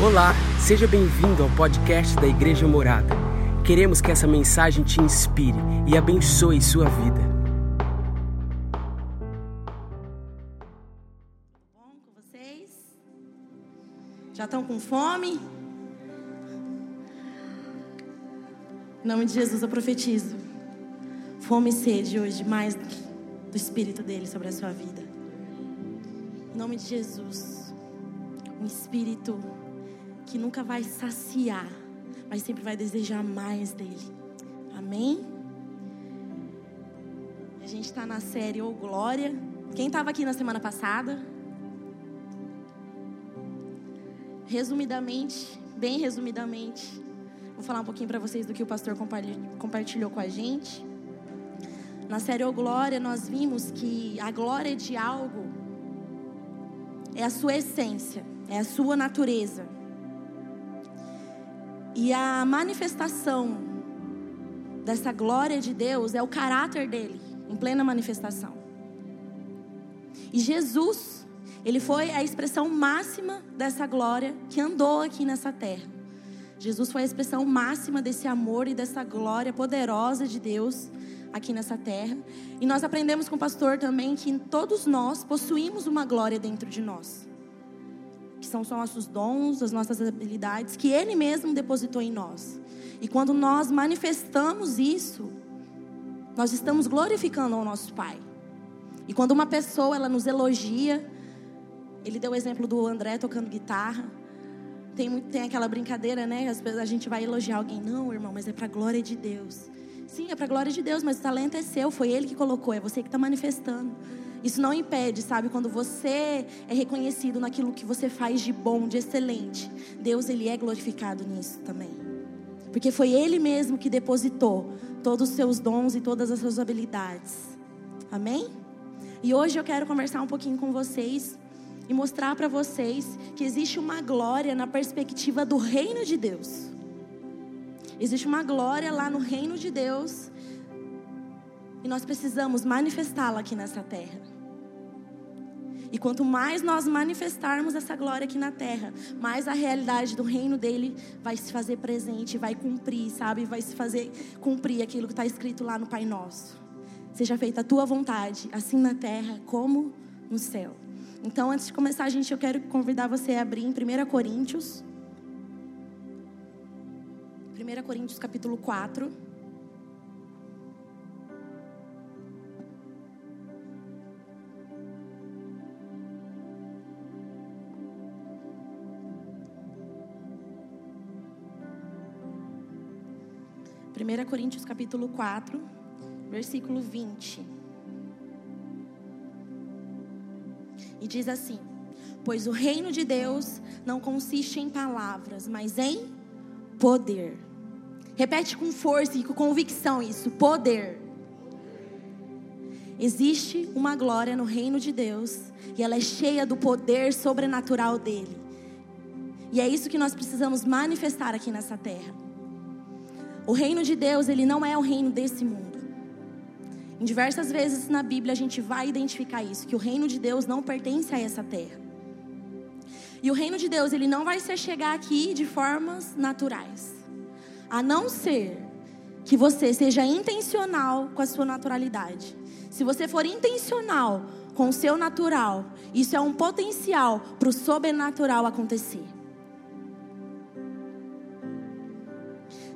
Olá, seja bem-vindo ao podcast da Igreja Morada. Queremos que essa mensagem te inspire e abençoe sua vida. Bom com vocês? Já estão com fome? Em nome de Jesus eu profetizo. Fome e sede hoje mais do Espírito dele sobre a sua vida. Em nome de Jesus. Um Espírito que nunca vai saciar, mas sempre vai desejar mais dele. Amém? A gente está na série Ô Glória. Quem estava aqui na semana passada? Resumidamente, bem resumidamente, vou falar um pouquinho para vocês do que o pastor compartilhou com a gente. Na série Ô Glória, nós vimos que a glória de algo é a sua essência, é a sua natureza. E a manifestação dessa glória de Deus é o caráter dele, em plena manifestação. E Jesus, ele foi a expressão máxima dessa glória que andou aqui nessa terra. Jesus foi a expressão máxima desse amor e dessa glória poderosa de Deus aqui nessa terra. E nós aprendemos com o pastor também que todos nós possuímos uma glória dentro de nós. São os nossos dons, as nossas habilidades, que Ele mesmo depositou em nós. E quando nós manifestamos isso, nós estamos glorificando ao nosso Pai. E quando uma pessoa ela nos elogia, ele deu o exemplo do André tocando guitarra. Tem, tem aquela brincadeira, né? Às vezes a gente vai elogiar alguém. Não, irmão, mas é para a glória de Deus. Sim, é para a glória de Deus, mas o talento é seu, foi Ele que colocou, é você que está manifestando. Isso não impede, sabe, quando você é reconhecido naquilo que você faz de bom, de excelente, Deus ele é glorificado nisso também. Porque foi Ele mesmo que depositou todos os seus dons e todas as suas habilidades. Amém? E hoje eu quero conversar um pouquinho com vocês e mostrar para vocês que existe uma glória na perspectiva do reino de Deus. Existe uma glória lá no reino de Deus e nós precisamos manifestá-la aqui nessa terra. E quanto mais nós manifestarmos essa glória aqui na terra, mais a realidade do reino dele vai se fazer presente, vai cumprir, sabe? Vai se fazer cumprir aquilo que está escrito lá no Pai Nosso. Seja feita a tua vontade, assim na terra como no céu. Então, antes de começar, gente, eu quero convidar você a abrir em 1 Coríntios 1 Coríntios capítulo 4. Primeira Coríntios capítulo 4, versículo 20. E diz assim: Pois o reino de Deus não consiste em palavras, mas em poder. Repete com força e com convicção isso: poder. Existe uma glória no reino de Deus e ela é cheia do poder sobrenatural dele. E é isso que nós precisamos manifestar aqui nessa terra. O reino de Deus, ele não é o reino desse mundo. Em diversas vezes na Bíblia a gente vai identificar isso, que o reino de Deus não pertence a essa terra. E o reino de Deus, ele não vai ser chegar aqui de formas naturais. A não ser que você seja intencional com a sua naturalidade. Se você for intencional com o seu natural, isso é um potencial para o sobrenatural acontecer.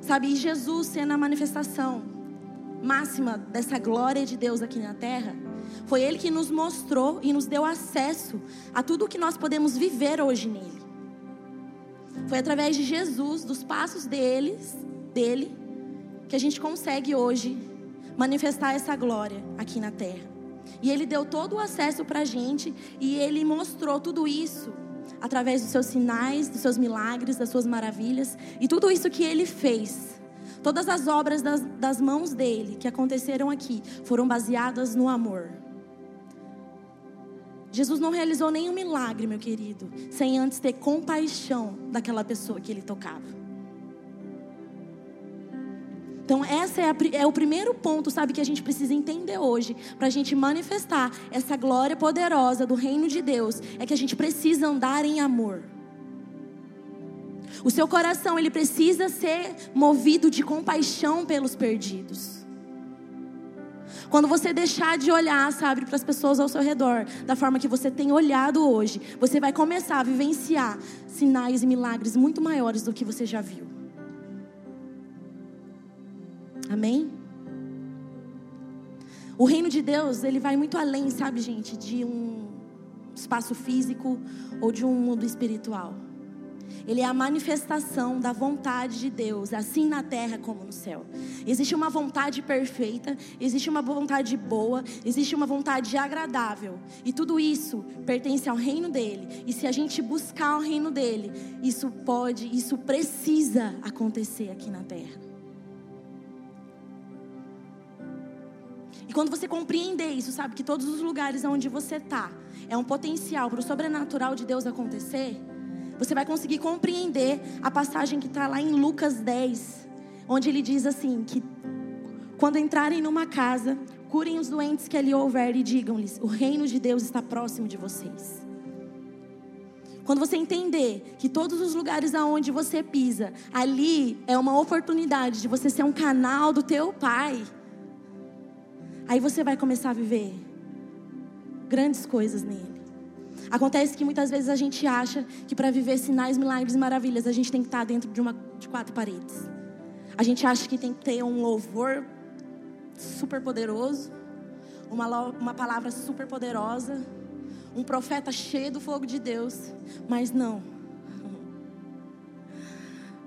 Sabe, Jesus sendo a manifestação máxima dessa glória de Deus aqui na terra, foi Ele que nos mostrou e nos deu acesso a tudo o que nós podemos viver hoje nele. Foi através de Jesus, dos passos deles, dele, que a gente consegue hoje manifestar essa glória aqui na terra. E ele deu todo o acesso para a gente e ele mostrou tudo isso através dos seus sinais, dos seus milagres, das suas maravilhas e tudo isso que ele fez. Todas as obras das, das mãos dele que aconteceram aqui foram baseadas no amor. Jesus não realizou nenhum milagre, meu querido, sem antes ter compaixão daquela pessoa que ele tocava. Então, esse é, é, o primeiro ponto, sabe, que a gente precisa entender hoje, para a gente manifestar essa glória poderosa do reino de Deus, é que a gente precisa andar em amor. O seu coração, ele precisa ser movido de compaixão pelos perdidos. Quando você deixar de olhar, sabe, para as pessoas ao seu redor, da forma que você tem olhado hoje, você vai começar a vivenciar sinais e milagres muito maiores do que você já viu. Amém? O reino de Deus, ele vai muito além, sabe, gente, de um espaço físico ou de um mundo espiritual. Ele é a manifestação da vontade de Deus, assim na terra como no céu. Existe uma vontade perfeita, existe uma vontade boa, existe uma vontade agradável. E tudo isso pertence ao reino dele. E se a gente buscar o reino dele, isso pode, isso precisa acontecer aqui na terra. E quando você compreender isso, sabe que todos os lugares onde você está é um potencial para o sobrenatural de Deus acontecer, você vai conseguir compreender a passagem que está lá em Lucas 10, onde ele diz assim: que quando entrarem numa casa, curem os doentes que ali houver e digam-lhes: o reino de Deus está próximo de vocês. Quando você entender que todos os lugares aonde você pisa, ali é uma oportunidade de você ser um canal do teu Pai. Aí você vai começar a viver grandes coisas nele. Acontece que muitas vezes a gente acha que para viver sinais, milagres e maravilhas, a gente tem que estar dentro de, uma, de quatro paredes. A gente acha que tem que ter um louvor super poderoso, uma, uma palavra super poderosa, um profeta cheio do fogo de Deus. Mas não.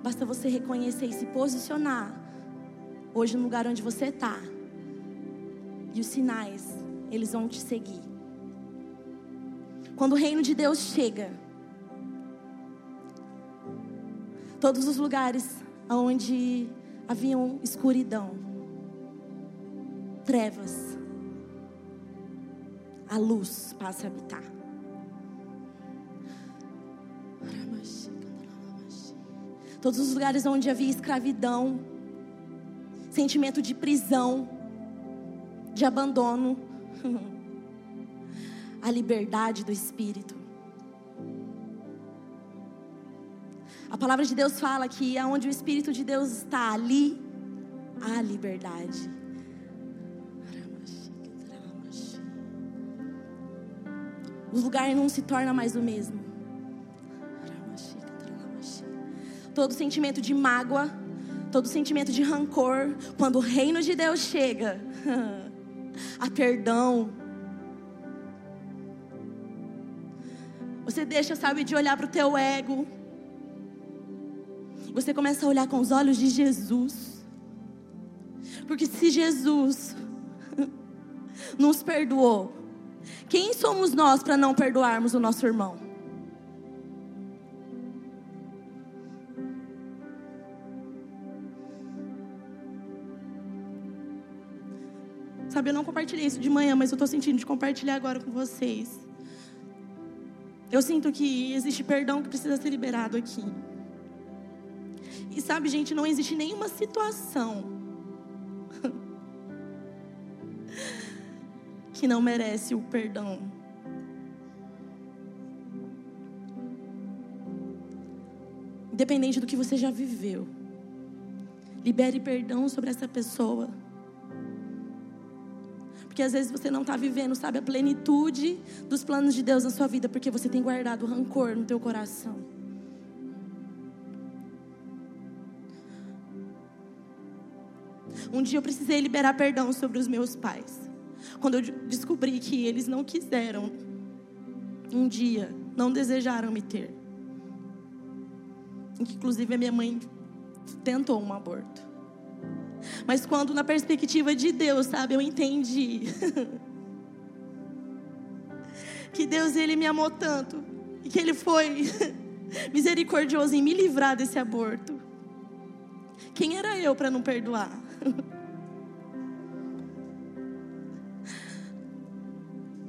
Basta você reconhecer e se posicionar hoje no lugar onde você está. E os sinais, eles vão te seguir. Quando o reino de Deus chega, todos os lugares onde haviam escuridão, trevas, a luz passa a habitar. Todos os lugares onde havia escravidão, sentimento de prisão, de abandono. a liberdade do Espírito. A palavra de Deus fala que aonde o Espírito de Deus está, ali há liberdade. O lugar não se torna mais o mesmo. Todo sentimento de mágoa, todo sentimento de rancor, quando o reino de Deus chega, a perdão, Você deixa, sabe, de olhar para o teu ego. Você começa a olhar com os olhos de Jesus. Porque se Jesus nos perdoou, quem somos nós para não perdoarmos o nosso irmão? Sabe, eu não compartilhei isso de manhã, mas eu estou sentindo de compartilhar agora com vocês. Eu sinto que existe perdão que precisa ser liberado aqui. E sabe, gente, não existe nenhuma situação que não merece o perdão. Independente do que você já viveu. Libere perdão sobre essa pessoa. Porque às vezes você não está vivendo, sabe, a plenitude dos planos de Deus na sua vida, porque você tem guardado rancor no teu coração. Um dia eu precisei liberar perdão sobre os meus pais. Quando eu descobri que eles não quiseram, um dia, não desejaram me ter. Inclusive a minha mãe tentou um aborto. Mas quando na perspectiva de Deus, sabe, eu entendi que Deus ele me amou tanto e que ele foi misericordioso em me livrar desse aborto. Quem era eu para não perdoar?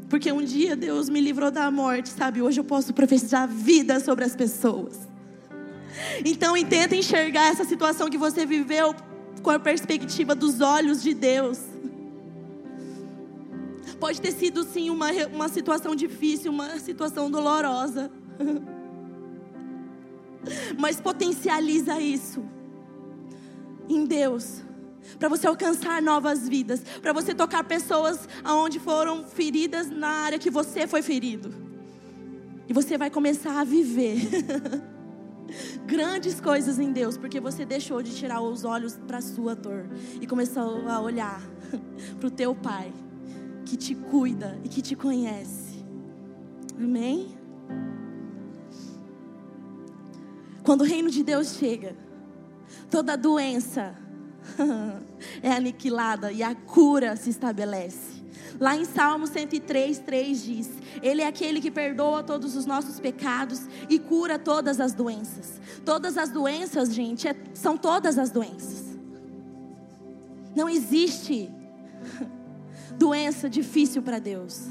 Porque um dia Deus me livrou da morte, sabe? Hoje eu posso profetizar vida sobre as pessoas. Então, tenta enxergar essa situação que você viveu com a perspectiva dos olhos de Deus. Pode ter sido sim uma, uma situação difícil, uma situação dolorosa. Mas potencializa isso em Deus. Para você alcançar novas vidas, para você tocar pessoas aonde foram feridas na área que você foi ferido. E você vai começar a viver grandes coisas em Deus, porque você deixou de tirar os olhos para a sua dor e começou a olhar para o teu Pai, que te cuida e que te conhece. Amém? Quando o reino de Deus chega, toda doença é aniquilada e a cura se estabelece. Lá em Salmo 103, 3 diz: Ele é aquele que perdoa todos os nossos pecados e cura todas as doenças. Todas as doenças, gente, é, são todas as doenças. Não existe doença difícil para Deus.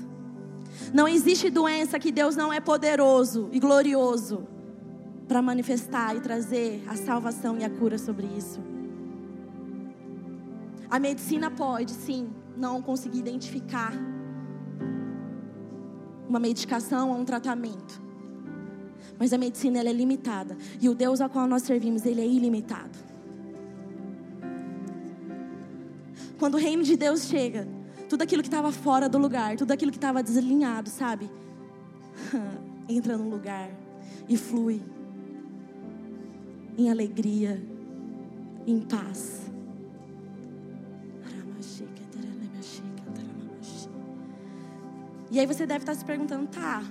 Não existe doença que Deus não é poderoso e glorioso para manifestar e trazer a salvação e a cura sobre isso. A medicina pode, sim, não conseguir identificar uma medicação ou um tratamento. Mas a medicina é limitada. E o Deus ao qual nós servimos, ele é ilimitado. Quando o reino de Deus chega, tudo aquilo que estava fora do lugar, tudo aquilo que estava desalinhado, sabe? Entra no lugar e flui em alegria, em paz. E aí você deve estar se perguntando, tá?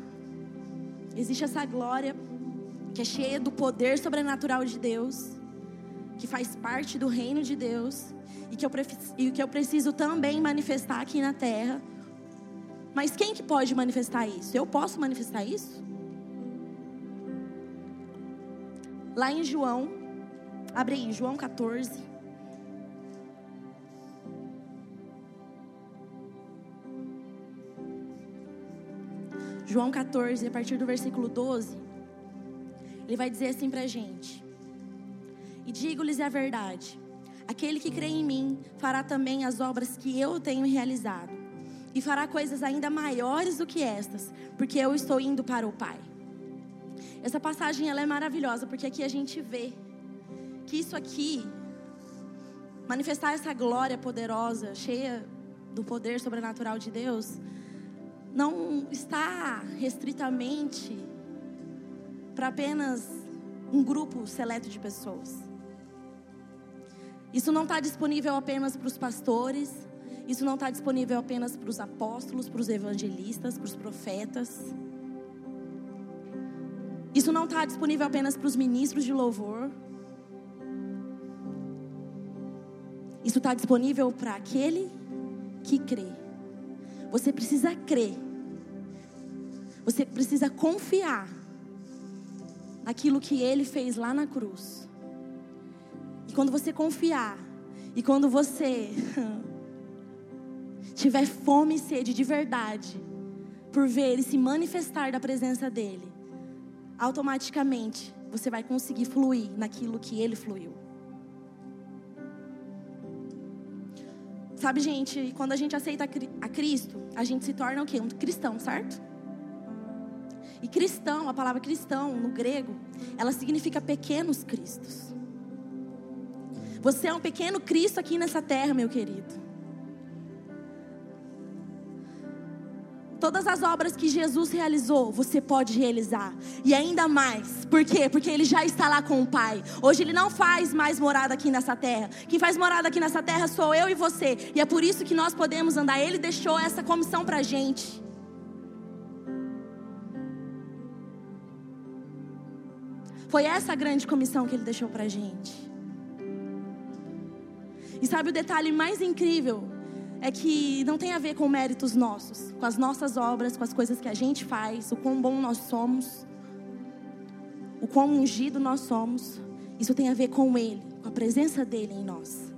Existe essa glória que é cheia do poder sobrenatural de Deus, que faz parte do reino de Deus e que eu, e que eu preciso também manifestar aqui na terra. Mas quem que pode manifestar isso? Eu posso manifestar isso? Lá em João, abre aí, João 14. João 14, a partir do versículo 12, ele vai dizer assim para a gente: E digo-lhes a verdade: aquele que crê em mim fará também as obras que eu tenho realizado, e fará coisas ainda maiores do que estas, porque eu estou indo para o Pai. Essa passagem ela é maravilhosa, porque aqui a gente vê que isso aqui, manifestar essa glória poderosa, cheia do poder sobrenatural de Deus, não está restritamente para apenas um grupo seleto de pessoas. Isso não está disponível apenas para os pastores, isso não está disponível apenas para os apóstolos, para os evangelistas, para os profetas. Isso não está disponível apenas para os ministros de louvor. Isso está disponível para aquele que crê. Você precisa crer você precisa confiar naquilo que ele fez lá na cruz. E quando você confiar, e quando você tiver fome e sede de verdade, por ver ele se manifestar da presença dele, automaticamente você vai conseguir fluir naquilo que ele fluiu. Sabe, gente, quando a gente aceita a Cristo, a gente se torna o quê? Um cristão, certo? E cristão, a palavra cristão no grego, ela significa pequenos cristos. Você é um pequeno Cristo aqui nessa terra, meu querido. Todas as obras que Jesus realizou, você pode realizar. E ainda mais. Por quê? Porque ele já está lá com o Pai. Hoje ele não faz mais morada aqui nessa terra. Quem faz morada aqui nessa terra sou eu e você. E é por isso que nós podemos andar. Ele deixou essa comissão pra gente. Foi essa a grande comissão que ele deixou para a gente. E sabe o detalhe mais incrível? É que não tem a ver com méritos nossos, com as nossas obras, com as coisas que a gente faz, o quão bom nós somos, o quão ungido nós somos. Isso tem a ver com Ele, com a presença dEle em nós.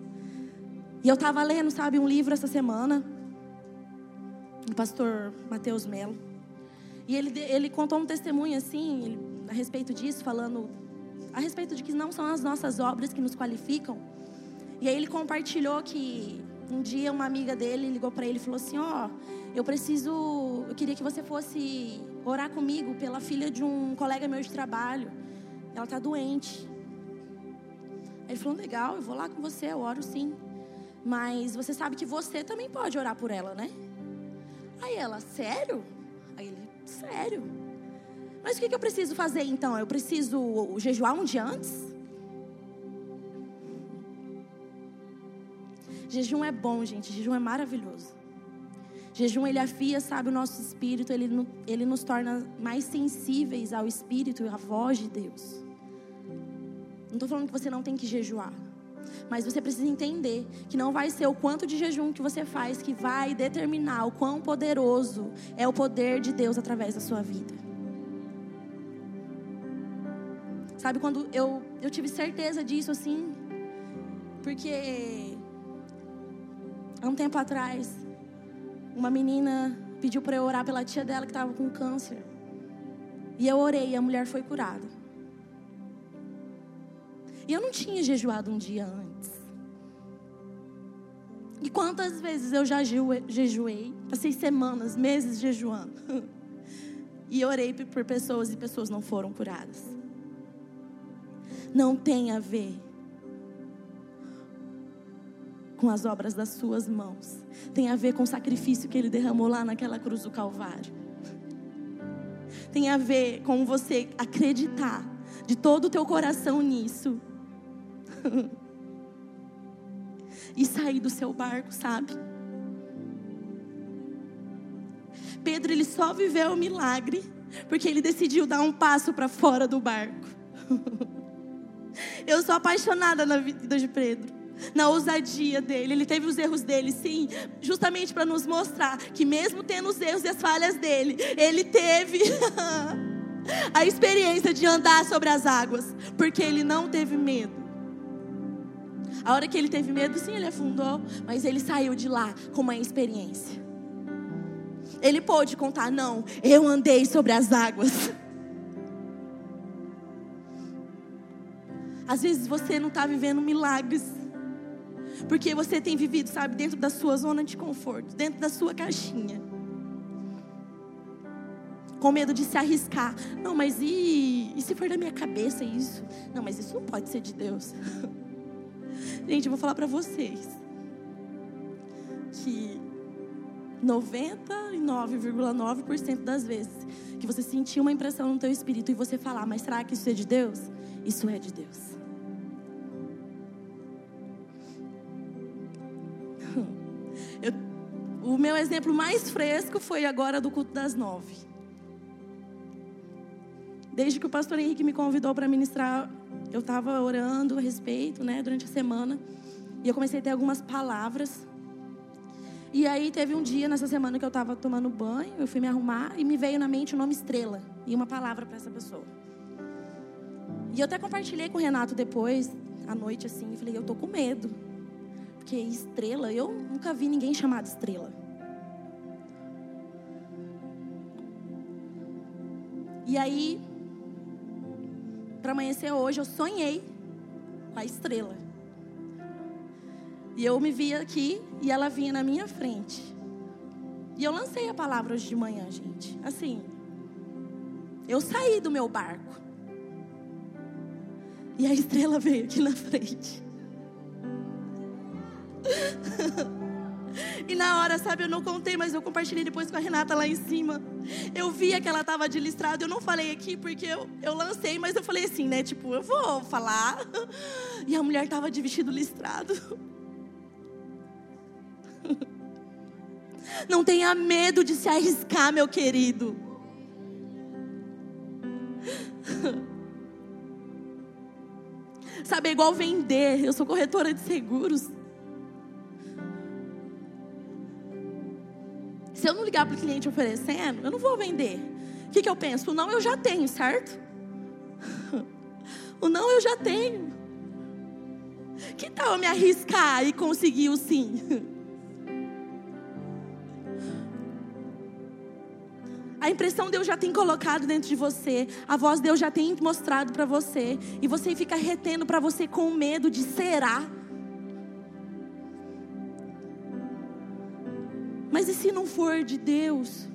E eu estava lendo, sabe, um livro essa semana, do pastor Mateus Melo. E ele, ele contou um testemunho assim, ele a respeito disso, falando a respeito de que não são as nossas obras que nos qualificam. E aí ele compartilhou que um dia uma amiga dele ligou para ele e falou assim: "Ó, oh, eu preciso, eu queria que você fosse orar comigo pela filha de um colega meu de trabalho. ela está doente. Ele falou: Legal, eu vou lá com você, eu oro sim. Mas você sabe que você também pode orar por ela, né? Aí ela: Sério? Aí ele: Sério. Mas o que eu preciso fazer então? Eu preciso jejuar um dia antes? Jejum é bom, gente. Jejum é maravilhoso. Jejum, ele afia, sabe, o nosso espírito. Ele, ele nos torna mais sensíveis ao espírito e à voz de Deus. Não estou falando que você não tem que jejuar. Mas você precisa entender que não vai ser o quanto de jejum que você faz que vai determinar o quão poderoso é o poder de Deus através da sua vida. Sabe quando eu, eu tive certeza disso assim? Porque há um tempo atrás, uma menina pediu para eu orar pela tia dela que estava com câncer. E eu orei e a mulher foi curada. E eu não tinha jejuado um dia antes. E quantas vezes eu já jejuei? Passei semanas, meses jejuando. E orei por pessoas e pessoas não foram curadas. Não tem a ver com as obras das suas mãos. Tem a ver com o sacrifício que ele derramou lá naquela cruz do Calvário. Tem a ver com você acreditar de todo o teu coração nisso e sair do seu barco, sabe? Pedro, ele só viveu o milagre porque ele decidiu dar um passo para fora do barco. Eu sou apaixonada na vida de Pedro, na ousadia dele. Ele teve os erros dele, sim, justamente para nos mostrar que, mesmo tendo os erros e as falhas dele, ele teve a experiência de andar sobre as águas, porque ele não teve medo. A hora que ele teve medo, sim, ele afundou, mas ele saiu de lá com uma experiência. Ele pôde contar: não, eu andei sobre as águas. Às vezes você não está vivendo milagres, porque você tem vivido, sabe, dentro da sua zona de conforto, dentro da sua caixinha. Com medo de se arriscar. Não, mas e, e se for da minha cabeça isso? Não, mas isso não pode ser de Deus. Gente, eu vou falar para vocês que 99,9% das vezes que você sentir uma impressão no teu espírito e você falar, mas será que isso é de Deus? Isso é de Deus. Eu, o meu exemplo mais fresco foi agora do culto das nove. Desde que o pastor Henrique me convidou para ministrar eu estava orando a respeito, né, durante a semana, e eu comecei a ter algumas palavras. E aí teve um dia nessa semana que eu estava tomando banho, eu fui me arrumar e me veio na mente o nome Estrela e uma palavra para essa pessoa. E eu até compartilhei com o Renato depois, à noite assim, e falei, eu tô com medo. Porque estrela, eu nunca vi ninguém chamado estrela. E aí, para amanhecer hoje, eu sonhei com a estrela. E eu me via aqui e ela vinha na minha frente. E eu lancei a palavra hoje de manhã, gente. Assim, eu saí do meu barco. E a estrela veio aqui na frente. E na hora, sabe, eu não contei, mas eu compartilhei depois com a Renata lá em cima. Eu via que ela estava de listrado, eu não falei aqui porque eu, eu lancei, mas eu falei assim, né? Tipo, eu vou falar. E a mulher estava de vestido listrado. Não tenha medo de se arriscar, meu querido. Sabe, é igual vender. Eu sou corretora de seguros. Se eu não ligar para o cliente oferecendo, eu não vou vender. O que, que eu penso? O não eu já tenho, certo? O não eu já tenho. Que tal eu me arriscar e conseguir o sim? A impressão Deus já tem colocado dentro de você, a voz Deus já tem mostrado para você, e você fica retendo para você com medo de será. Mas e se não for de Deus?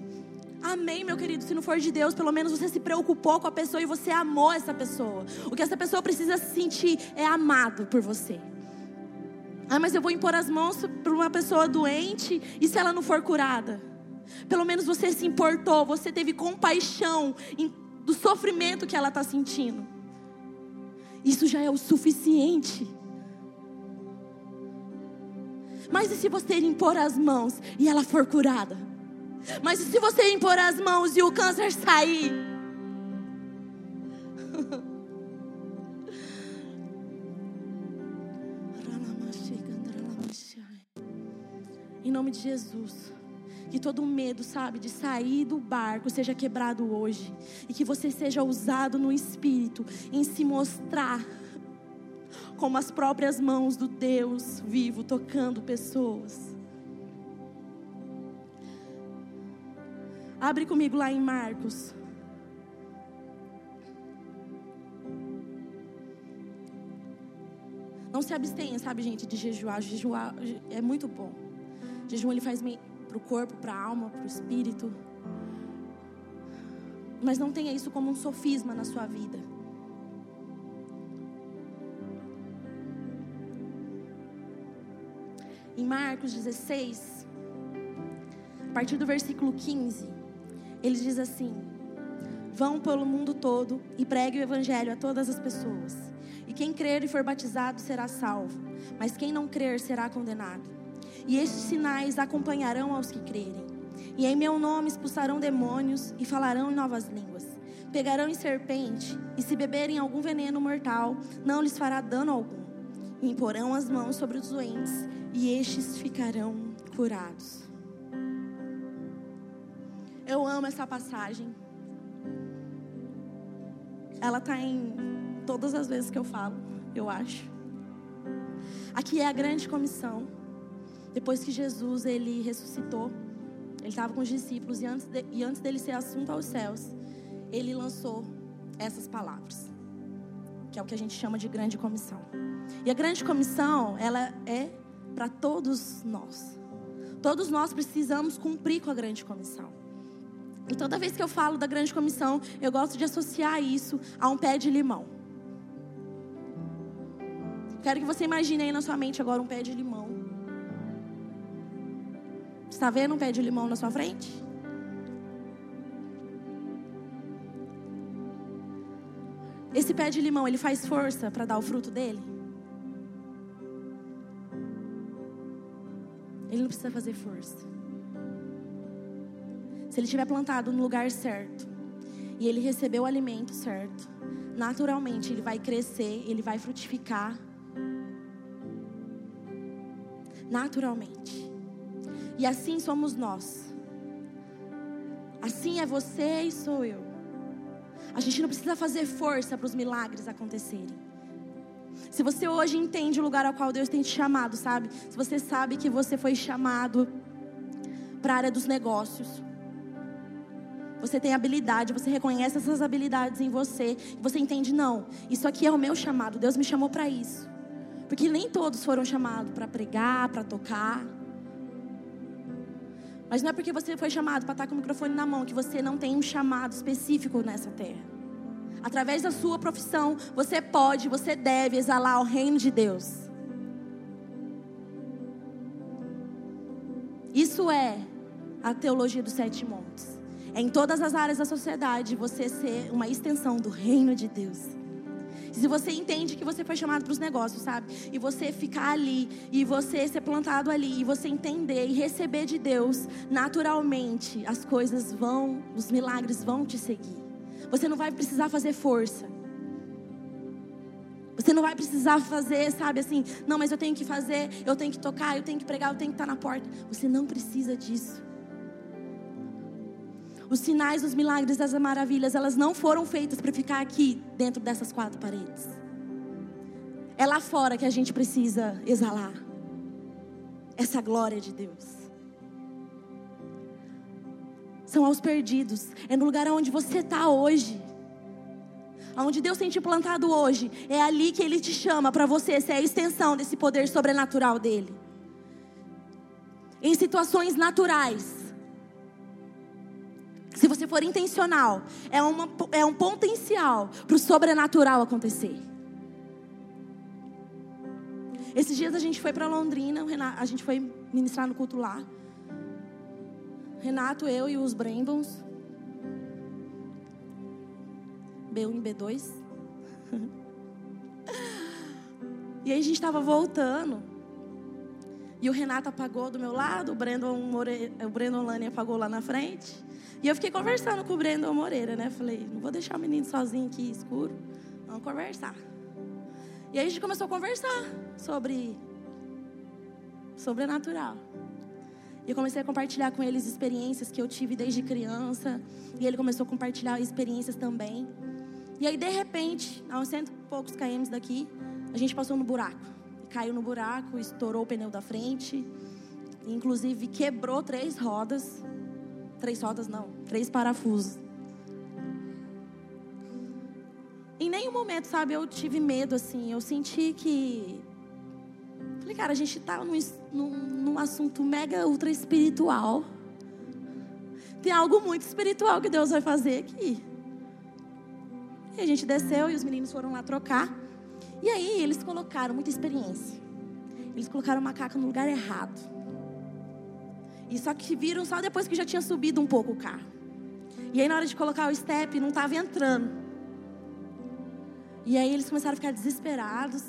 Amém, meu querido. Se não for de Deus, pelo menos você se preocupou com a pessoa e você amou essa pessoa. O que essa pessoa precisa se sentir é amado por você. Ah, mas eu vou impor as mãos para uma pessoa doente e se ela não for curada? Pelo menos você se importou, você teve compaixão do sofrimento que ela está sentindo. Isso já é o suficiente. Mas e se você impor as mãos e ela for curada? Mas e se você impor as mãos e o câncer sair? em nome de Jesus. Que todo medo, sabe, de sair do barco seja quebrado hoje. E que você seja usado no Espírito em se mostrar como as próprias mãos do Deus vivo tocando pessoas. Abre comigo lá em Marcos. Não se abstenha, sabe, gente, de jejuar. Jejuar é muito bom. Jejum ele faz bem para o corpo, para a alma, para o espírito. Mas não tenha isso como um sofisma na sua vida. em Marcos 16, a partir do versículo 15, ele diz assim: Vão pelo mundo todo e pregue o evangelho a todas as pessoas. E quem crer e for batizado será salvo, mas quem não crer será condenado. E estes sinais acompanharão aos que crerem. E em meu nome expulsarão demônios e falarão em novas línguas. Pegarão em serpente, e se beberem algum veneno mortal, não lhes fará dano algum. E imporão as mãos sobre os doentes e estes ficarão curados. Eu amo essa passagem. Ela está em todas as vezes que eu falo, eu acho. Aqui é a grande comissão. Depois que Jesus ele ressuscitou, ele estava com os discípulos e antes, de, e antes dele ser assunto aos céus, ele lançou essas palavras, que é o que a gente chama de grande comissão. E a grande comissão, ela é para todos nós. Todos nós precisamos cumprir com a grande comissão. E toda vez que eu falo da grande comissão, eu gosto de associar isso a um pé de limão. Quero que você imagine aí na sua mente agora um pé de limão. Está vendo um pé de limão na sua frente? Esse pé de limão, ele faz força para dar o fruto dele? Ele não precisa fazer força. Se ele estiver plantado no lugar certo e ele receber o alimento certo, naturalmente ele vai crescer, ele vai frutificar. Naturalmente. E assim somos nós. Assim é você e sou eu. A gente não precisa fazer força para os milagres acontecerem. Se você hoje entende o lugar ao qual Deus tem te chamado, sabe? Se você sabe que você foi chamado para a área dos negócios. Você tem habilidade, você reconhece essas habilidades em você, você entende, não, isso aqui é o meu chamado, Deus me chamou para isso. Porque nem todos foram chamados para pregar, para tocar. Mas não é porque você foi chamado para estar com o microfone na mão que você não tem um chamado específico nessa terra através da sua profissão, você pode, você deve exalar o reino de Deus. Isso é a teologia dos sete montes. É em todas as áreas da sociedade você ser uma extensão do reino de Deus. Se você entende que você foi chamado para os negócios, sabe? E você ficar ali, e você ser plantado ali, e você entender e receber de Deus, naturalmente as coisas vão, os milagres vão te seguir. Você não vai precisar fazer força. Você não vai precisar fazer, sabe, assim, não, mas eu tenho que fazer, eu tenho que tocar, eu tenho que pregar, eu tenho que estar na porta. Você não precisa disso. Os sinais, os milagres, as maravilhas, elas não foram feitas para ficar aqui dentro dessas quatro paredes. É lá fora que a gente precisa exalar essa glória de Deus são aos perdidos. É no lugar onde você está hoje. Onde Deus tem te plantado hoje. É ali que Ele te chama para você ser a extensão desse poder sobrenatural dele. Em situações naturais. Se você for intencional, é, uma, é um potencial para o sobrenatural acontecer. Esses dias a gente foi para Londrina, a gente foi ministrar no culto lá. Renato, eu e os Brembons. B1 e B2. e aí a gente estava voltando. E o Renato apagou do meu lado, o Brandon, More... o Brandon Lani apagou lá na frente. E eu fiquei conversando com o Brandon Moreira, né? Falei, não vou deixar o menino sozinho aqui, escuro. Vamos conversar. E aí a gente começou a conversar sobre sobrenatural. E eu comecei a compartilhar com eles experiências que eu tive desde criança. E ele começou a compartilhar experiências também. E aí, de repente, a uns cento e poucos km daqui, a gente passou no buraco caiu no buraco, estourou o pneu da frente, inclusive quebrou três rodas. Três rodas não, três parafusos. Em nenhum momento, sabe, eu tive medo assim. Eu senti que. Falei, cara, a gente tá num, num, num assunto mega ultra espiritual. Tem algo muito espiritual que Deus vai fazer aqui. E a gente desceu e os meninos foram lá trocar. E aí eles colocaram muita experiência. Eles colocaram o macaco no lugar errado. E só que viram só depois que já tinha subido um pouco o carro. E aí na hora de colocar o step não estava entrando. E aí eles começaram a ficar desesperados.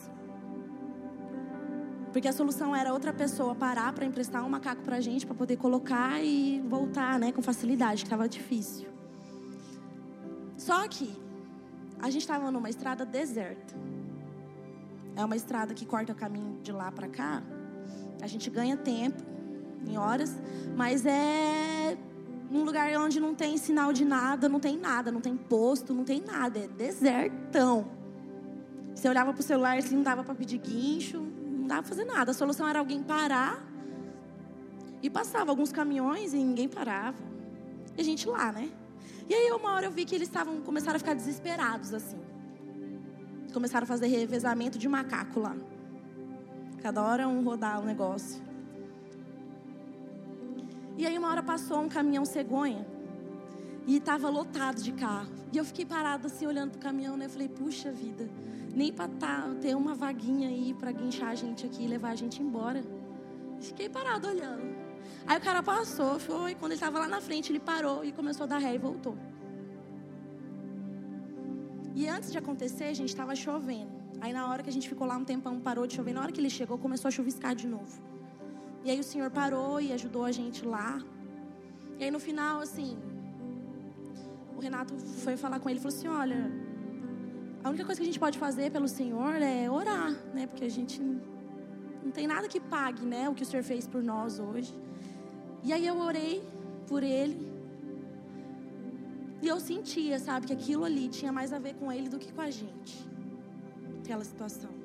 Porque a solução era outra pessoa parar para emprestar um macaco para a gente, para poder colocar e voltar né, com facilidade, que estava difícil. Só que a gente estava numa estrada deserta. É uma estrada que corta o caminho de lá para cá. A gente ganha tempo, em horas, mas é num lugar onde não tem sinal de nada, não tem nada, não tem posto, não tem nada, é desertão. Você olhava pro celular assim, não dava para pedir guincho, não dava pra fazer nada. A solução era alguém parar e passava alguns caminhões e ninguém parava. E a gente lá, né? E aí uma hora eu vi que eles estavam começaram a ficar desesperados assim começaram a fazer revezamento de macaco lá. Cada hora um rodar o um negócio. E aí uma hora passou um caminhão cegonha e estava lotado de carro. E eu fiquei parada assim olhando pro caminhão, né? Eu falei, puxa vida, nem para tá, ter uma vaguinha aí para guinchar a gente aqui e levar a gente embora. Fiquei parada olhando. Aí o cara passou, foi, quando ele estava lá na frente, ele parou e começou a dar ré e voltou. E antes de acontecer, a gente estava chovendo. Aí na hora que a gente ficou lá um tempão, parou de chover. Na hora que ele chegou, começou a chuviscar de novo. E aí o Senhor parou e ajudou a gente lá. E aí no final, assim, o Renato foi falar com ele e falou assim: Olha, a única coisa que a gente pode fazer pelo Senhor é orar, né? Porque a gente não tem nada que pague, né? O que o Senhor fez por nós hoje. E aí eu orei por ele. E eu sentia, sabe, que aquilo ali tinha mais a ver com ele do que com a gente. Aquela situação.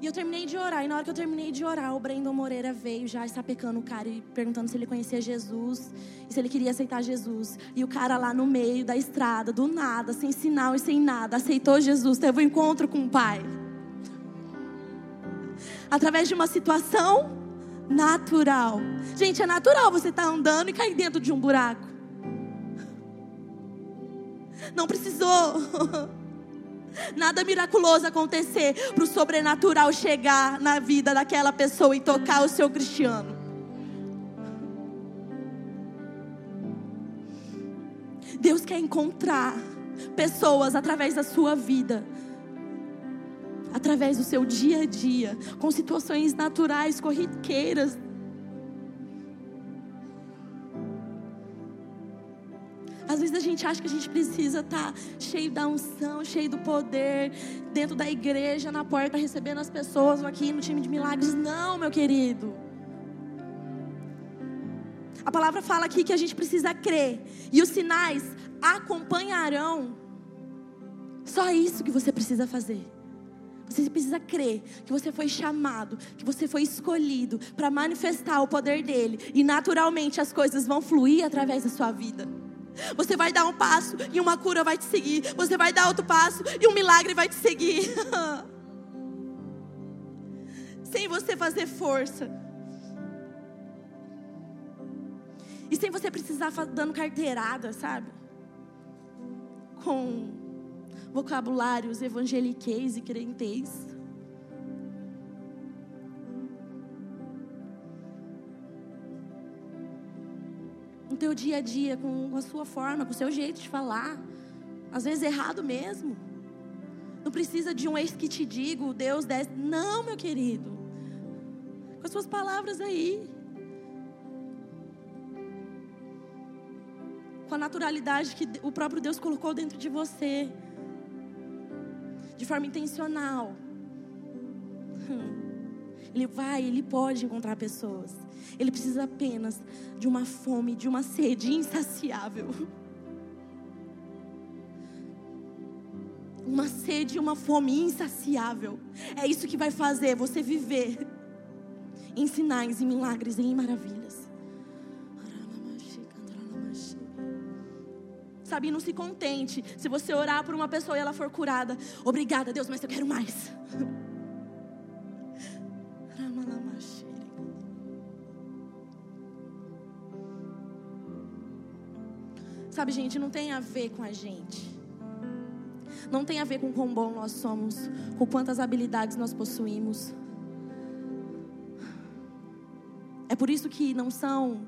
E eu terminei de orar. E na hora que eu terminei de orar, o Brandon Moreira veio já sapecando o cara e perguntando se ele conhecia Jesus e se ele queria aceitar Jesus. E o cara lá no meio da estrada, do nada, sem sinal e sem nada, aceitou Jesus, teve um encontro com o Pai. Através de uma situação natural. Gente, é natural você estar tá andando e cair dentro de um buraco. Não precisou nada miraculoso acontecer para o sobrenatural chegar na vida daquela pessoa e tocar o seu cristiano. Deus quer encontrar pessoas através da sua vida, através do seu dia a dia, com situações naturais, corriqueiras, Às vezes a gente acha que a gente precisa estar tá cheio da unção, cheio do poder, dentro da igreja, na porta, recebendo as pessoas, aqui no time de milagres. Não, meu querido. A palavra fala aqui que a gente precisa crer, e os sinais acompanharão. Só isso que você precisa fazer. Você precisa crer que você foi chamado, que você foi escolhido para manifestar o poder dele, e naturalmente as coisas vão fluir através da sua vida. Você vai dar um passo e uma cura vai te seguir. Você vai dar outro passo e um milagre vai te seguir. Sem você fazer força. E sem você precisar dando carteirada, sabe? Com vocabulários evangeliqueis e crentes. Teu dia a dia, com a sua forma, com o seu jeito de falar. Às vezes errado mesmo. Não precisa de um ex que te diga, Deus desce. Não, meu querido. Com as suas palavras aí. Com a naturalidade que o próprio Deus colocou dentro de você. De forma intencional. Ele vai, ele pode encontrar pessoas. Ele precisa apenas de uma fome, de uma sede insaciável. uma sede e uma fome insaciável. É isso que vai fazer você viver em sinais, em milagres, em maravilhas. Sabe, não se contente se você orar por uma pessoa e ela for curada. Obrigada, Deus, mas eu quero mais. Sabe, gente, não tem a ver com a gente. Não tem a ver com quão bom nós somos, com quantas habilidades nós possuímos. É por isso que não são,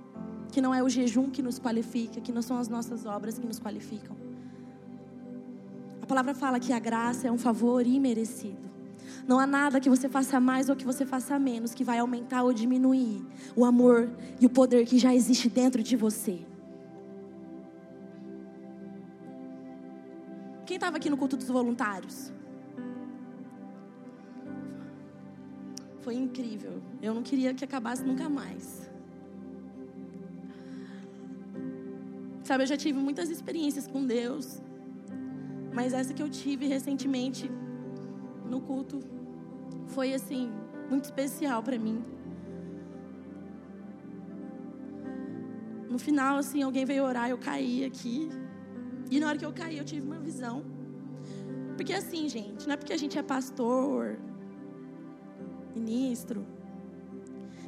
que não é o jejum que nos qualifica, que não são as nossas obras que nos qualificam. A palavra fala que a graça é um favor imerecido. Não há nada que você faça mais ou que você faça menos que vai aumentar ou diminuir o amor e o poder que já existe dentro de você. Estava aqui no culto dos voluntários? Foi incrível. Eu não queria que acabasse nunca mais. Sabe, eu já tive muitas experiências com Deus. Mas essa que eu tive recentemente no culto foi assim, muito especial para mim. No final, assim, alguém veio orar, eu caí aqui. E na hora que eu caí, eu tive uma visão. Porque assim, gente, não é porque a gente é pastor, ministro,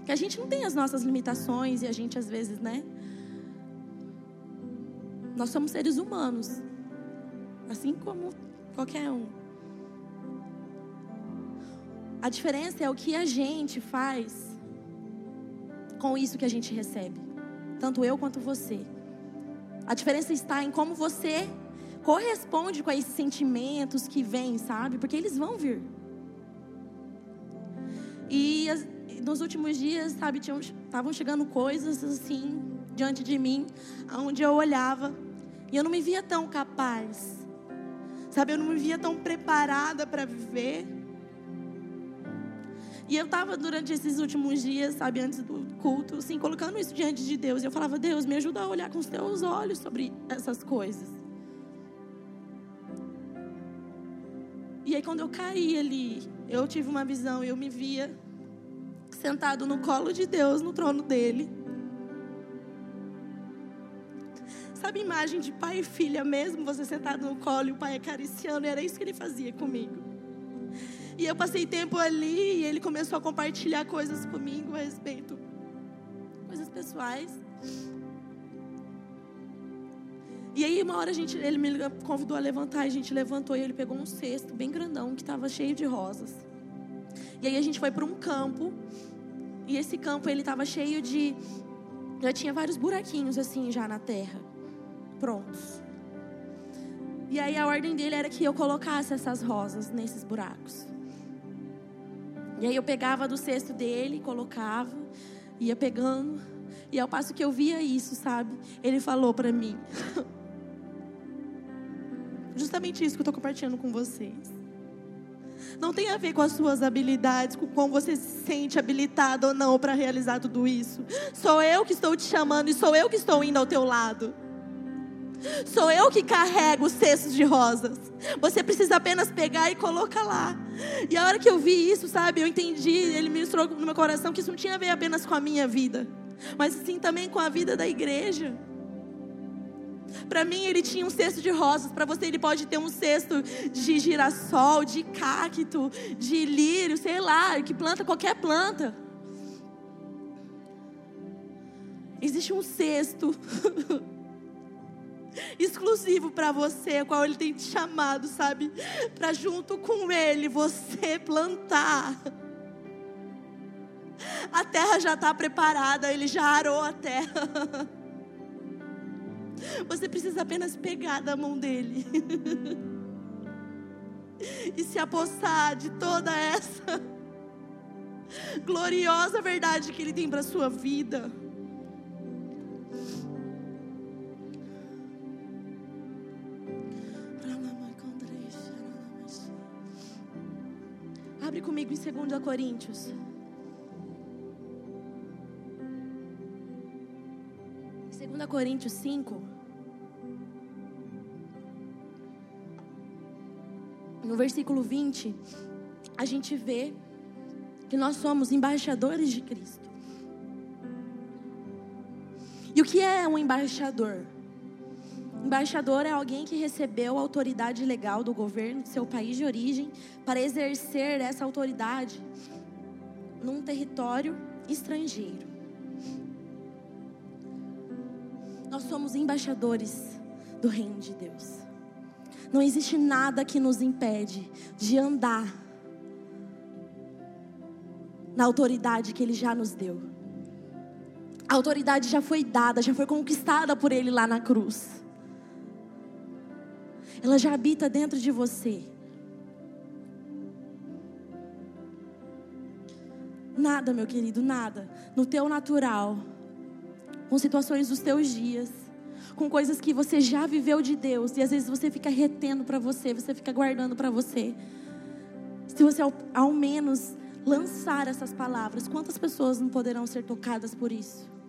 que a gente não tem as nossas limitações e a gente às vezes, né? Nós somos seres humanos, assim como qualquer um. A diferença é o que a gente faz com isso que a gente recebe, tanto eu quanto você. A diferença está em como você corresponde com esses sentimentos que vêm, sabe? Porque eles vão vir. E nos últimos dias, sabe, estavam chegando coisas assim diante de mim, onde eu olhava e eu não me via tão capaz. Sabe, eu não me via tão preparada para viver. E eu estava durante esses últimos dias, sabe, antes do culto, assim, colocando isso diante de Deus. E eu falava, Deus, me ajuda a olhar com os teus olhos sobre essas coisas. E aí, quando eu caí ali, eu tive uma visão eu me via sentado no colo de Deus, no trono dele. Sabe a imagem de pai e filha mesmo, você sentado no colo e o pai acariciando? Era isso que ele fazia comigo. E eu passei tempo ali e ele começou a compartilhar coisas comigo a respeito, coisas pessoais. E aí uma hora a gente, ele me convidou a levantar, a gente levantou e ele pegou um cesto bem grandão que estava cheio de rosas. E aí a gente foi para um campo e esse campo ele estava cheio de, já tinha vários buraquinhos assim já na terra, prontos. E aí a ordem dele era que eu colocasse essas rosas nesses buracos. E aí eu pegava do cesto dele, colocava, ia pegando. E ao passo que eu via isso, sabe? Ele falou para mim. Justamente isso que eu estou compartilhando com vocês. Não tem a ver com as suas habilidades, com como você se sente habilitado ou não para realizar tudo isso. Sou eu que estou te chamando e sou eu que estou indo ao teu lado. Sou eu que carrego os cestos de rosas. Você precisa apenas pegar e colocar lá. E a hora que eu vi isso, sabe, eu entendi, ele ministrou no meu coração que isso não tinha a ver apenas com a minha vida, mas sim também com a vida da igreja. Para mim, ele tinha um cesto de rosas. Para você, ele pode ter um cesto de girassol, de cacto, de lírio, sei lá, que planta, qualquer planta. Existe um cesto exclusivo para você, qual Ele tem te chamado, sabe? Para junto com Ele você plantar. A terra já está preparada, Ele já arou a terra. Você precisa apenas pegar da mão dele e se apossar de toda essa gloriosa verdade que Ele tem para sua vida. Abre comigo em 2 Coríntios. 2 Coríntios 5. No versículo 20, a gente vê que nós somos embaixadores de Cristo. E o que é um embaixador? Embaixador é alguém que recebeu a autoridade legal do governo do seu país de origem para exercer essa autoridade num território estrangeiro. Nós somos embaixadores do reino de Deus. Não existe nada que nos impede de andar na autoridade que Ele já nos deu. A autoridade já foi dada, já foi conquistada por Ele lá na cruz. Ela já habita dentro de você. Nada, meu querido, nada. No teu natural, com situações dos teus dias, com coisas que você já viveu de Deus e às vezes você fica retendo para você, você fica guardando para você. Se você ao, ao menos lançar essas palavras, quantas pessoas não poderão ser tocadas por isso?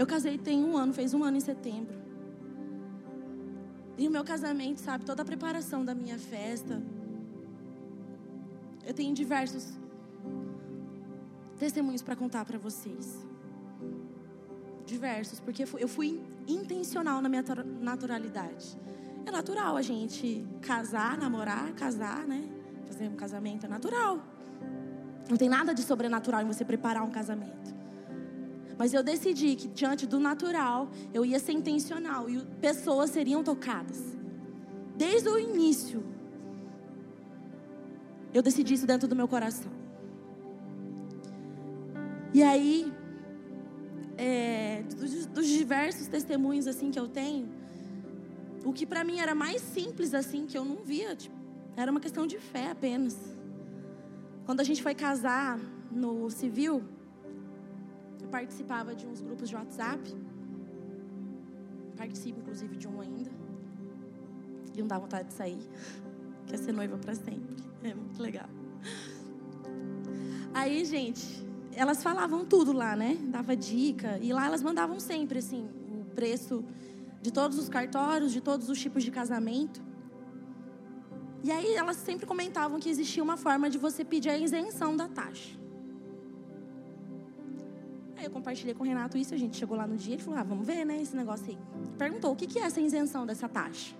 Eu casei tem um ano, fez um ano em setembro. E o meu casamento, sabe, toda a preparação da minha festa. Eu tenho diversos testemunhos para contar para vocês. Diversos, porque eu fui intencional na minha naturalidade. É natural a gente casar, namorar, casar, né? Fazer um casamento é natural. Não tem nada de sobrenatural em você preparar um casamento. Mas eu decidi que diante do natural, eu ia ser intencional e pessoas seriam tocadas. Desde o início, eu decidi isso dentro do meu coração. E aí, é, dos, dos, diversos testemunhos assim que eu tenho, o que para mim era mais simples assim, que eu não via, tipo, era uma questão de fé apenas. Quando a gente foi casar no civil, participava de uns grupos de WhatsApp. Participo, inclusive, de um ainda. E não dá vontade de sair. Quer ser noiva para sempre. É muito legal. Aí, gente, elas falavam tudo lá, né? Dava dica. E lá elas mandavam sempre, assim, o preço de todos os cartórios, de todos os tipos de casamento. E aí elas sempre comentavam que existia uma forma de você pedir a isenção da taxa. Compartilhei com o Renato isso, a gente chegou lá no dia, ele falou, ah, vamos ver, né, esse negócio aí. Perguntou, o que é essa isenção dessa taxa?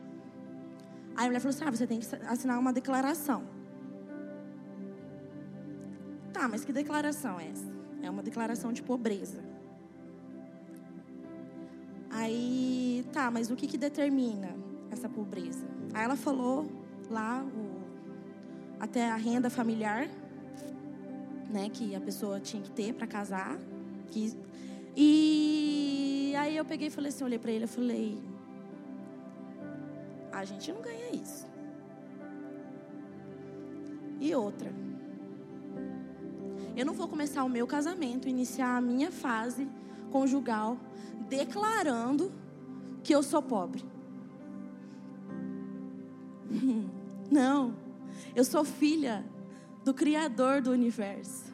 Aí a mulher falou assim, ah, você tem que assinar uma declaração. Tá, mas que declaração é essa? É uma declaração de pobreza. Aí, tá, mas o que, que determina essa pobreza? Aí ela falou lá o, até a renda familiar, né, que a pessoa tinha que ter para casar. Que... E aí eu peguei e falei assim, olhei para ele, eu falei, a gente não ganha isso. E outra, eu não vou começar o meu casamento, iniciar a minha fase conjugal, declarando que eu sou pobre. Não, eu sou filha do Criador do universo.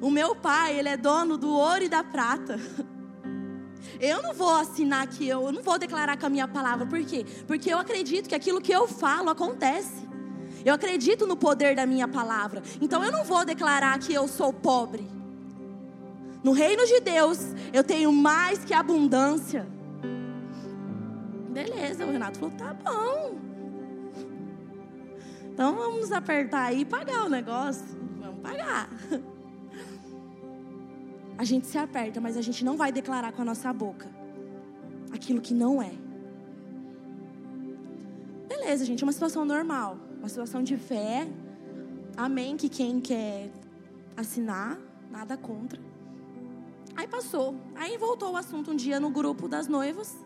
O meu pai, ele é dono do ouro e da prata. Eu não vou assinar que eu, eu não vou declarar com a minha palavra. Por quê? Porque eu acredito que aquilo que eu falo acontece. Eu acredito no poder da minha palavra. Então eu não vou declarar que eu sou pobre. No reino de Deus, eu tenho mais que abundância. Beleza, o Renato falou: tá bom. Então vamos apertar aí e pagar o negócio. Vamos pagar. a gente se aperta, mas a gente não vai declarar com a nossa boca aquilo que não é. Beleza, gente, é uma situação normal, uma situação de fé. Amém, que quem quer assinar, nada contra. Aí passou. Aí voltou o assunto um dia no grupo das noivas.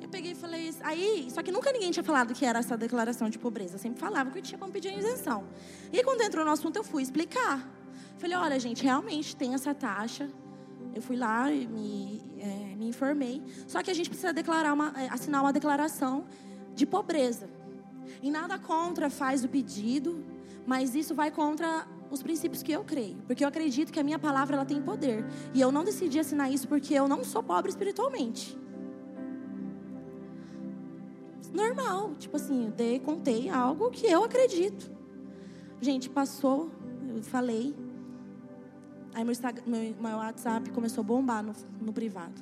Eu peguei e falei, aí, só que nunca ninguém tinha falado que era essa declaração de pobreza. Eu sempre falava que tinha como pedir a isenção. E quando entrou no assunto, eu fui explicar. Falei, olha, gente, realmente tem essa taxa. Eu fui lá e me, é, me informei. Só que a gente precisa declarar uma, é, assinar uma declaração de pobreza. E nada contra faz o pedido, mas isso vai contra os princípios que eu creio. Porque eu acredito que a minha palavra ela tem poder. E eu não decidi assinar isso porque eu não sou pobre espiritualmente. Normal. Tipo assim, eu dei, contei algo que eu acredito. Gente, passou, eu falei. Aí meu, meu, meu WhatsApp começou a bombar no, no privado.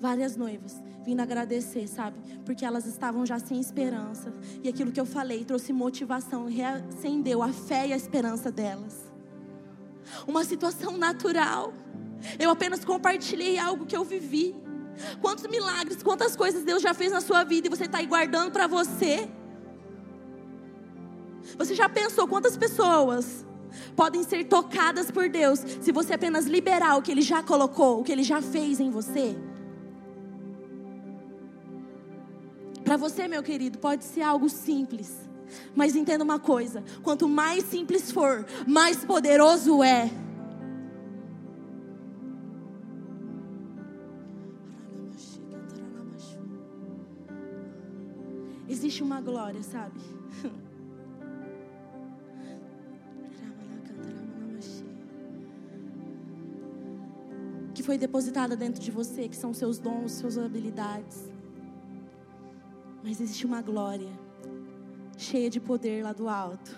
Várias noivas vindo agradecer, sabe? Porque elas estavam já sem esperança. E aquilo que eu falei trouxe motivação, reacendeu a fé e a esperança delas. Uma situação natural. Eu apenas compartilhei algo que eu vivi. Quantos milagres, quantas coisas Deus já fez na sua vida e você está aí guardando para você? Você já pensou quantas pessoas podem ser tocadas por Deus se você apenas liberar o que Ele já colocou, o que Ele já fez em você. Para você, meu querido, pode ser algo simples, mas entenda uma coisa: quanto mais simples for, mais poderoso é. Existe uma glória, sabe? Foi depositada dentro de você, que são seus dons, suas habilidades. Mas existe uma glória cheia de poder lá do alto,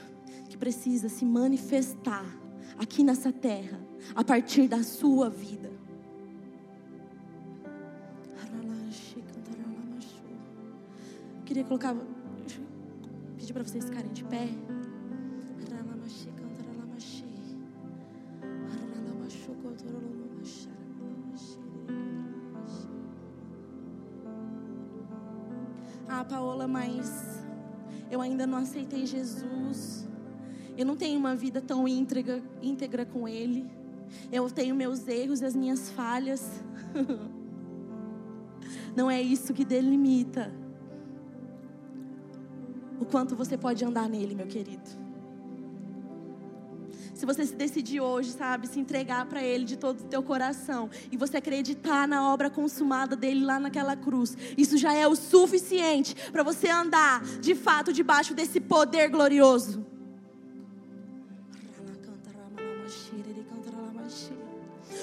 que precisa se manifestar aqui nessa terra, a partir da sua vida. Queria colocar, pedir para vocês ficarem de pé. Paola, mas eu ainda não aceitei Jesus. Eu não tenho uma vida tão íntegra, íntegra com Ele. Eu tenho meus erros e as minhas falhas. Não é isso que delimita o quanto você pode andar nele, meu querido. Se você se decidir hoje, sabe, se entregar para Ele de todo o teu coração e você acreditar na obra consumada dele lá naquela cruz, isso já é o suficiente para você andar de fato debaixo desse poder glorioso.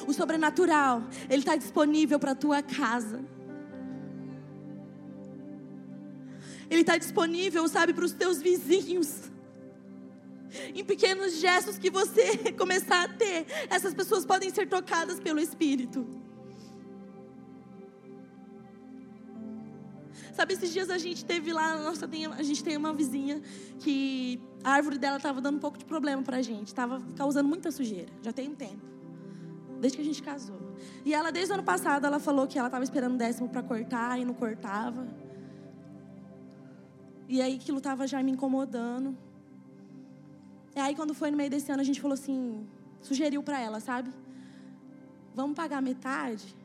O sobrenatural, ele está disponível para a tua casa. Ele está disponível, sabe, para os teus vizinhos em pequenos gestos que você começar a ter, essas pessoas podem ser tocadas pelo Espírito. Sabe, esses dias a gente teve lá, nossa, a gente tem uma vizinha que a árvore dela estava dando um pouco de problema para a gente, estava causando muita sujeira, já tem um tempo, desde que a gente casou. E ela, desde o ano passado, ela falou que ela estava esperando décimo para cortar e não cortava. E aí aquilo estava já me incomodando. E aí, quando foi no meio desse ano, a gente falou assim, sugeriu para ela, sabe? Vamos pagar metade.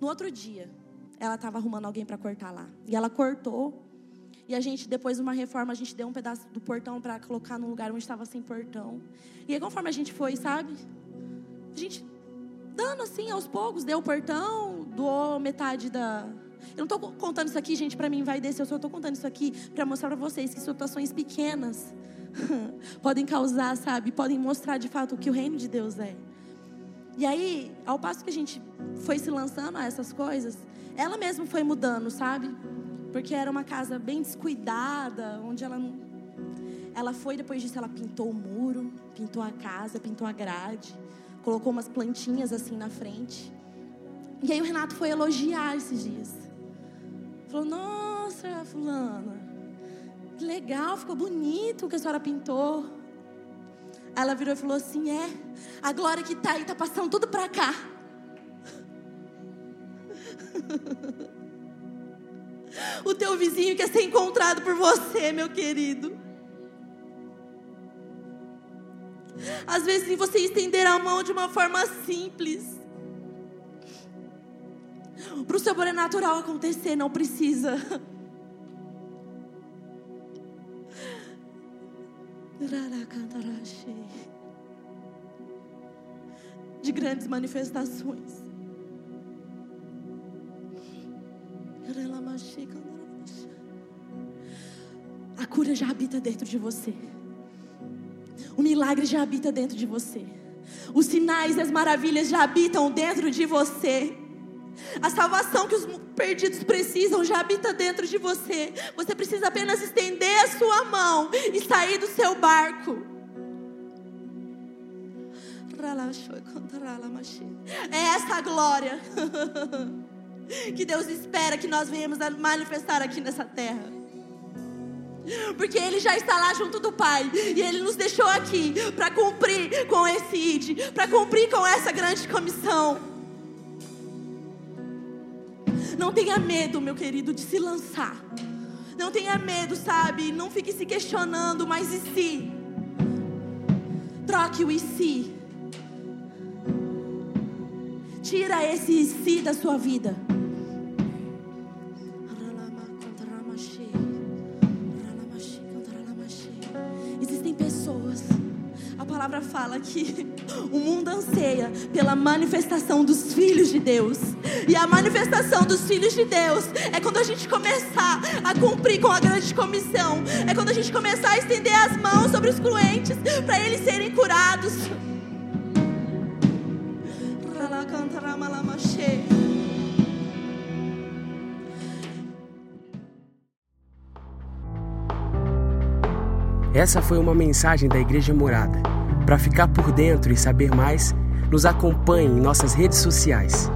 No outro dia, ela estava arrumando alguém para cortar lá. E ela cortou. E a gente, depois de uma reforma, a gente deu um pedaço do portão para colocar num lugar onde estava sem portão. E aí, conforme a gente foi, sabe? A gente dando assim aos poucos, deu o portão, doou metade da. Eu não estou contando isso aqui, gente, para mim vai descer. Eu só estou contando isso aqui para mostrar para vocês que situações pequenas podem causar, sabe? Podem mostrar de fato o que o reino de Deus é. E aí, ao passo que a gente foi se lançando a essas coisas, ela mesma foi mudando, sabe? Porque era uma casa bem descuidada, onde ela não. Ela foi, depois disso, ela pintou o muro, pintou a casa, pintou a grade, colocou umas plantinhas assim na frente. E aí o Renato foi elogiar esses dias. Falou: Nossa, Fulana, legal, ficou bonito o que a senhora pintou. Ela virou e falou assim: É, a glória que tá aí tá passando tudo pra cá. O teu vizinho quer ser encontrado por você, meu querido. Às vezes, você estender a mão de uma forma simples, para o sobrenatural acontecer, não precisa. De grandes manifestações. A cura já habita dentro de você. O milagre já habita dentro de você. Os sinais e as maravilhas já habitam dentro de você. A salvação que os perdidos precisam já habita dentro de você. Você precisa apenas estender a sua mão e sair do seu barco. É essa glória que Deus espera que nós venhamos a manifestar aqui nessa terra. Porque Ele já está lá junto do Pai. E Ele nos deixou aqui para cumprir com esse ID, para cumprir com essa grande comissão. Não tenha medo, meu querido, de se lançar. Não tenha medo, sabe? Não fique se questionando, mas e se? Troque o e se. Tira esse e se da sua vida. Palavra fala que o mundo anseia pela manifestação dos filhos de Deus. E a manifestação dos filhos de Deus é quando a gente começar a cumprir com a grande comissão. É quando a gente começar a estender as mãos sobre os clientes para eles serem curados. Essa foi uma mensagem da Igreja Morada. Para ficar por dentro e saber mais, nos acompanhe em nossas redes sociais.